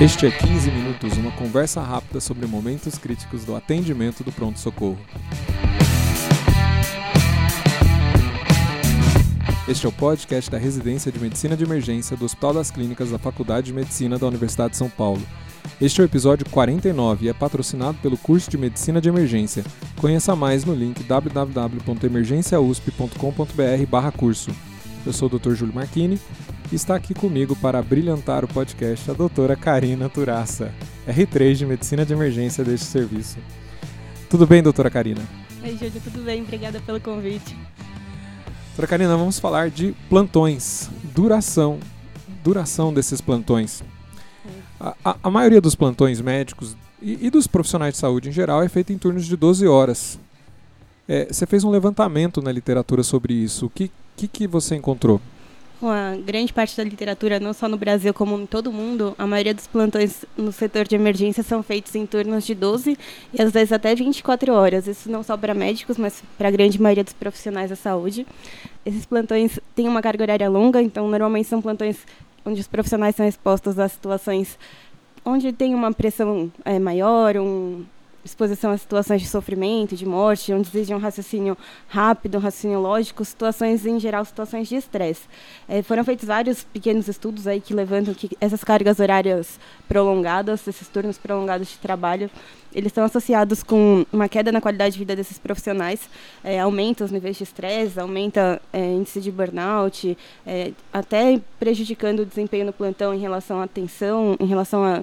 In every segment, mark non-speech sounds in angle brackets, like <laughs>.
Este é 15 Minutos, uma conversa rápida sobre momentos críticos do atendimento do pronto-socorro. Este é o podcast da Residência de Medicina de Emergência do Hospital das Clínicas da Faculdade de Medicina da Universidade de São Paulo. Este é o episódio 49 e é patrocinado pelo curso de Medicina de Emergência. Conheça mais no link www.emergenciausp.com.br/curso. Eu sou o Dr. Júlio Marchini e está aqui comigo para brilhantar o podcast a doutora Karina Turaça, R3 de Medicina de Emergência deste serviço. Tudo bem, doutora Karina? Oi, Júlio, tudo bem? Obrigada pelo convite. Doutora Karina, vamos falar de plantões, duração, duração desses plantões. A, a, a maioria dos plantões médicos e, e, dos profissionais de saúde em geral é feita em turnos de 12 horas. É, você fez um levantamento na literatura sobre isso. O que, que, que você encontrou? Uma grande parte da literatura, não só no Brasil como em todo o mundo, a maioria dos plantões no setor de emergência são feitos em turnos de 12 e às vezes até 24 horas. Isso não só para médicos, mas para a grande maioria dos profissionais da saúde. Esses plantões têm uma carga horária longa, então normalmente são plantões onde os profissionais são expostos a situações onde tem uma pressão é, maior, um, exposição a situações de sofrimento, de morte, onde exige um raciocínio rápido, um raciocínio lógico, situações, em geral, situações de estresse. É, foram feitos vários pequenos estudos aí que levantam que essas cargas horárias prolongadas, esses turnos prolongados de trabalho, eles estão associados com uma queda na qualidade de vida desses profissionais, é, aumenta os níveis de estresse, aumenta é, índice de burnout, é, até prejudicando o desempenho no plantão em relação à atenção, em relação à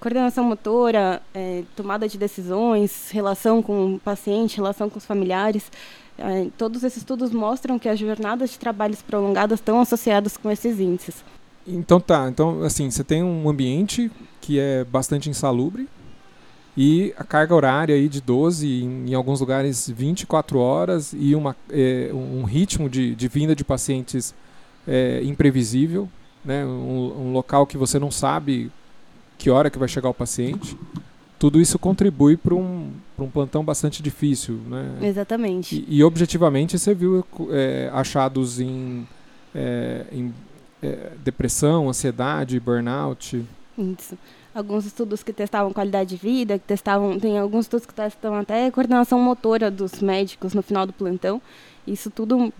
coordenação motora, é, tomada de decisões, relação com o paciente, relação com os familiares. É, todos esses estudos mostram que as jornadas de trabalhos prolongadas estão associadas com esses índices. Então tá, então assim, você tem um ambiente que é bastante insalubre, e a carga horária aí de 12, em, em alguns lugares 24 horas, e uma, é, um ritmo de, de vinda de pacientes é, imprevisível, né? Um, um, local que você não sabe que hora que vai chegar o paciente. Tudo isso contribui para um, um plantão bastante difícil. Né? Exatamente. E, e objetivamente você viu é, achados em, é, em é, depressão, ansiedade, burnout. Isso alguns estudos que testavam qualidade de vida, que testavam, tem alguns estudos que testam até coordenação motora dos médicos no final do plantão. Isso tudo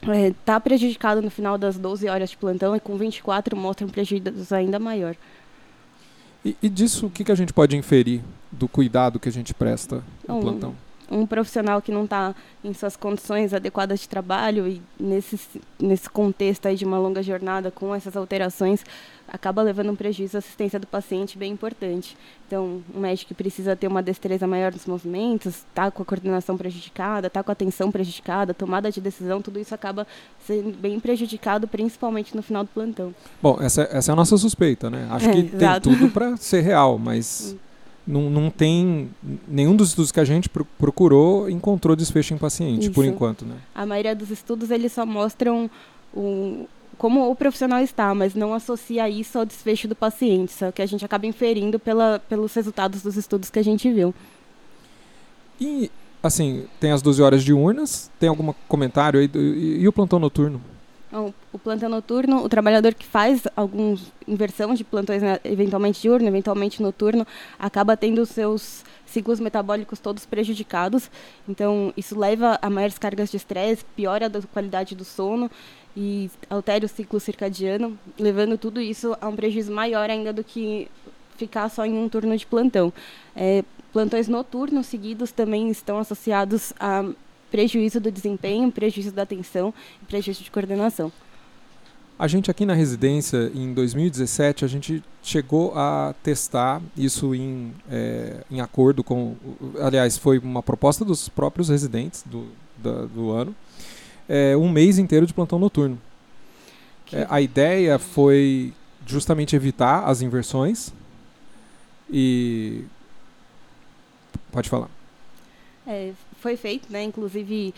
está é, tá prejudicado no final das 12 horas de plantão e com 24 mostra um prejuízo ainda maior. E, e disso, o que, que a gente pode inferir do cuidado que a gente presta no um, plantão? Um profissional que não está em suas condições adequadas de trabalho e nesse, nesse contexto aí de uma longa jornada com essas alterações, acaba levando um prejuízo à assistência do paciente bem importante. Então, um médico precisa ter uma destreza maior nos movimentos, está com a coordenação prejudicada, está com a atenção prejudicada, tomada de decisão, tudo isso acaba sendo bem prejudicado, principalmente no final do plantão. Bom, essa, essa é a nossa suspeita, né? Acho é, que exato. tem tudo para <laughs> ser real, mas. Não, não tem. Nenhum dos estudos que a gente procurou encontrou desfecho em paciente, isso. por enquanto, né? A maioria dos estudos eles só mostram um, como o profissional está, mas não associa isso ao desfecho do paciente, só que a gente acaba inferindo pela, pelos resultados dos estudos que a gente viu. E, assim, tem as 12 horas de urnas, tem algum comentário aí? E, e, o plantão noturno? Então, o plantão noturno, o trabalhador que faz alguma inversão de plantões, né, eventualmente diurno, eventualmente noturno, acaba tendo seus ciclos metabólicos todos prejudicados. Então, isso leva a maiores cargas de estresse, piora a qualidade do sono e altera o ciclo circadiano, levando tudo isso a um prejuízo maior ainda do que ficar só em um turno de plantão. É, plantões noturnos seguidos também estão associados a prejuízo do desempenho, prejuízo da atenção e prejuízo de coordenação. A gente aqui na residência, em 2017, a gente chegou a testar isso em, é, em acordo com. Aliás, foi uma proposta dos próprios residentes do, da, do ano é, um mês inteiro de plantão noturno. É, a ideia foi justamente evitar as inversões e pode falar. É, foi feito, né? Inclusive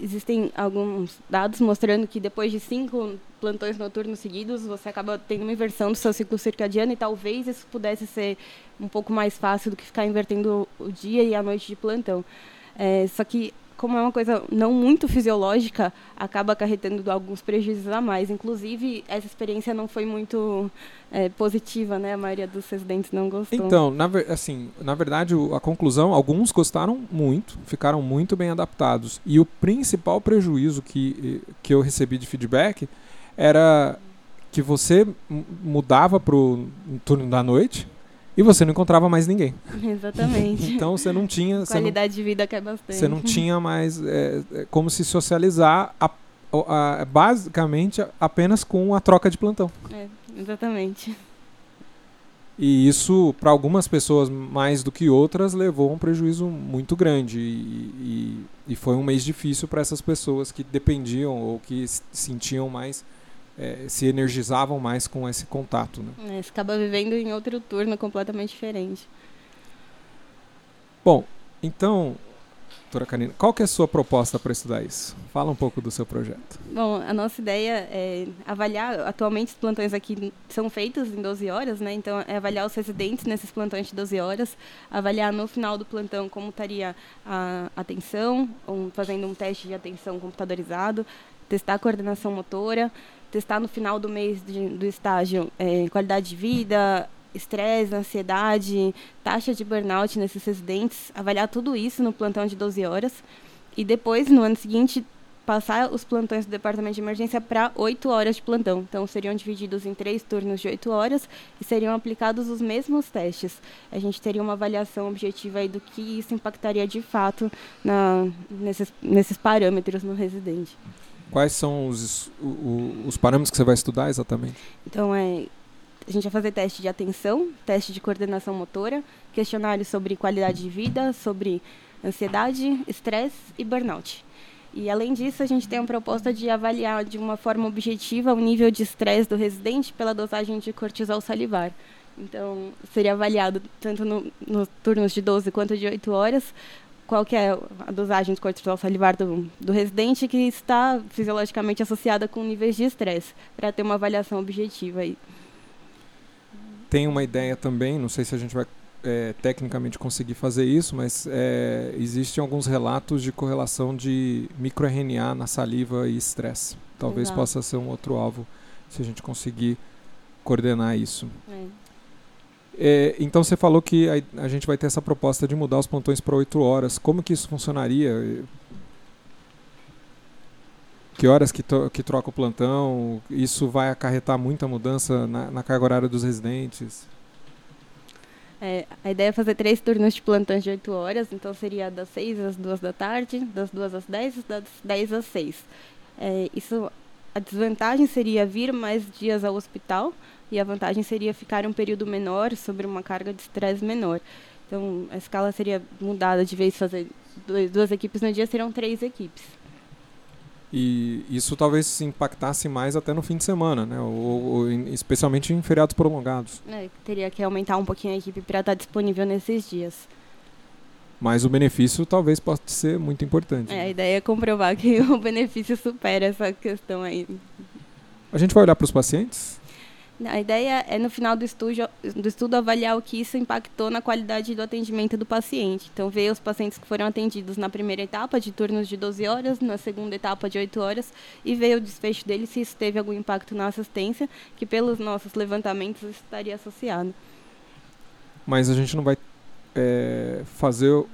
existem alguns dados mostrando que depois de cinco plantões noturnos seguidos você acaba tendo uma inversão do seu ciclo circadiano e talvez isso pudesse ser um pouco mais fácil do que ficar invertendo o dia e a noite de plantão. É, só que como é uma coisa não muito fisiológica, acaba acarretando alguns prejuízos a mais. Inclusive, essa experiência não foi muito é, positiva, né? A maioria dos residentes não gostou. Então, na, assim, na verdade, a conclusão, alguns gostaram muito, ficaram muito bem adaptados. E o principal prejuízo que, que eu recebi de feedback era que você mudava para o turno da noite, e você não encontrava mais ninguém. <laughs> Exatamente. então você não tinha. Qualidade não, de vida cai bastante. Você não tinha mais é, é, como se socializar a, a, basicamente apenas com a troca de plantão. É, exatamente. E isso, para algumas pessoas mais do que outras, levou a um prejuízo muito grande. E, e, e foi um mês difícil para essas pessoas que dependiam ou que sentiam mais é, se energizavam mais com esse contato. Né? É, você acaba vivendo em outro turno completamente diferente. Bom, então, doutora Karina, qual que é a sua proposta para estudar isso? Fala um pouco do seu projeto. Bom, a nossa ideia é avaliar, atualmente os plantões aqui são feitos em 12 horas, né? Então, é avaliar os residentes nesses plantões de 12 horas, avaliar no final do plantão como estaria a atenção, um, fazendo um teste de atenção computadorizado, testar a coordenação motora, testar no final do mês de, do estágio é, qualidade de vida, estresse, ansiedade, taxa de burnout nesses residentes, avaliar tudo isso no plantão de 12 horas e depois, no ano seguinte, passar os plantões do departamento de emergência para 8 horas de plantão. Então, seriam divididos em três turnos de 8 horas e seriam aplicados os mesmos testes. A gente teria uma avaliação objetiva aí do que isso impactaria de fato na, nesses, nesses parâmetros no residente. Quais são os, os, os parâmetros que você vai estudar exatamente? Então, é, a gente vai fazer teste de atenção, teste de coordenação motora, questionário sobre qualidade de vida, sobre ansiedade, estresse e burnout. E além disso, a gente tem a proposta de avaliar de uma forma objetiva o nível de estresse do residente pela dosagem de cortisol salivar. Então, seria avaliado tanto nos no turnos de 12 quanto de 8 horas qual que é a dosagem de cortisol salivar do, do residente que está fisiologicamente associada com níveis de estresse, para ter uma avaliação objetiva aí. Tem uma ideia também, não sei se a gente vai é, tecnicamente conseguir fazer isso, mas é, existem alguns relatos de correlação de microRNA na saliva e estresse. Talvez Exato. possa ser um outro alvo se a gente conseguir coordenar isso. É. É, então você falou que a, a, gente vai ter essa proposta de mudar os plantões para 8 horas. Como que isso funcionaria? Que horas que, to, que troca o plantão? Isso vai acarretar muita mudança na, na carga horária dos residentes? É, a ideia é fazer três turnos de plantões de 8 horas, então seria das 6 às 2 da tarde, das 2 às 10 e das 10 às 6. É, isso, a desvantagem seria vir mais dias ao hospital, e a vantagem seria ficar um período menor sobre uma carga de estresse menor. Então, a escala seria mudada, de vez fazer dois, duas equipes no dia, serão três equipes. E isso talvez se impactasse mais até no fim de semana, né? Ou, ou especialmente em feriados prolongados. É, teria que aumentar um pouquinho a equipe para estar disponível nesses dias. Mas o benefício talvez possa ser muito importante. É, né? a ideia é comprovar que <laughs> o benefício supera essa questão aí. A gente vai olhar para os pacientes? A ideia é, no final do estudo, do estudo, avaliar o que isso impactou na qualidade do atendimento do paciente. Então, ver os pacientes que foram atendidos na primeira etapa, de turnos de 12 horas, na segunda etapa, de 8 horas, e ver o desfecho deles, se isso teve algum impacto na assistência, que pelos nossos levantamentos estaria associado. Mas a gente não vai é, fazer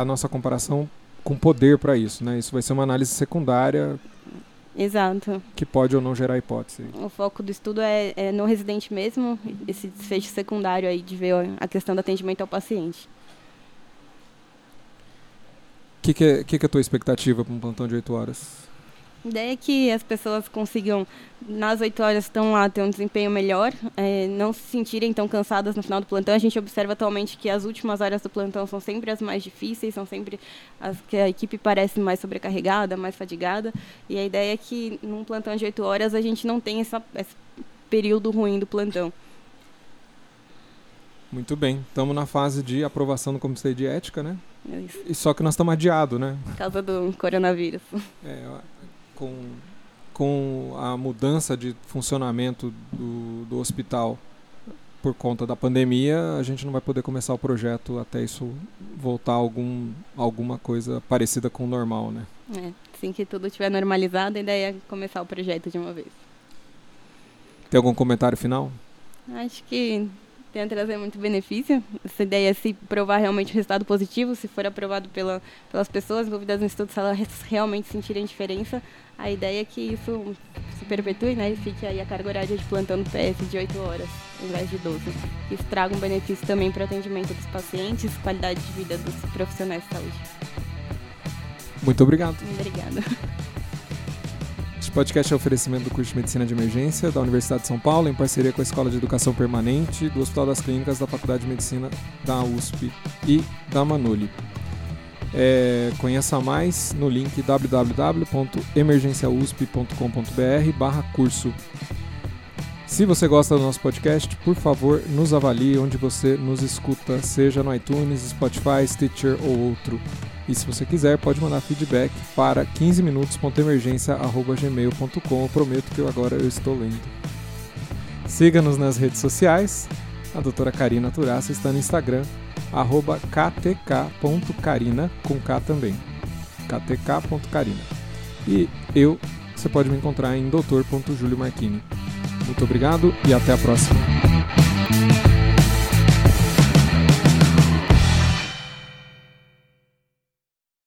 a nossa comparação com poder para isso, né? Isso vai ser uma análise secundária Exato. Que pode ou não gerar hipótese. O foco do estudo é, é no residente mesmo, esse desfecho secundário aí de ver a questão do atendimento ao paciente. O que, que, é, que, que é a tua expectativa para um plantão de 8 horas? A ideia é que as pessoas consigam, nas oito horas estão lá, ter um desempenho melhor, é, não se sentirem tão cansadas no final do plantão. A gente observa atualmente que as últimas horas do plantão são sempre as mais difíceis, são sempre as que a equipe parece mais sobrecarregada, mais fadigada. E a ideia é que num plantão de oito horas a gente não tenha essa, esse período ruim do plantão. Muito bem. Estamos na fase de aprovação do Comitê de Ética, né? É isso. E só que nós estamos adiados, né? Por causa do coronavírus. É, com, com a mudança de funcionamento do, do hospital, por conta da pandemia, a gente não vai poder começar o projeto até isso voltar algum, alguma coisa parecida com o normal, né? É, assim que tudo estiver normalizado, a ideia é começar o projeto de uma vez. Tem algum comentário final? Acho que tem a trazer muito benefício. Essa ideia é se provar realmente o resultado positivo, se for aprovado pela, pelas pessoas envolvidas no estudo, se elas realmente sentirem diferença. A ideia é que isso se perpetue né, e fique aí a carga horária de plantão do PS de 8 horas, ao invés de 12. Isso traga um benefício também para o atendimento dos pacientes, qualidade de vida dos profissionais de saúde. Muito obrigado. Obrigada. Este podcast é oferecimento do curso de Medicina de Emergência da Universidade de São Paulo, em parceria com a Escola de Educação Permanente do Hospital das Clínicas da Faculdade de Medicina da USP e da Manuli. É, conheça mais no link www.emergenciausp.com.br barra curso. Se você gosta do nosso podcast, por favor, nos avalie onde você nos escuta, seja no iTunes, Spotify, Stitcher ou outro. E se você quiser, pode mandar feedback para 15minutos.emergência.gmail.com. Eu prometo que agora eu estou lendo. Siga-nos nas redes sociais. A doutora Karina Turaça está no Instagram, arroba ktk.carina, com K também. ktk.carina. E eu, você pode me encontrar em doutor.juliomarquini. Muito obrigado e até a próxima.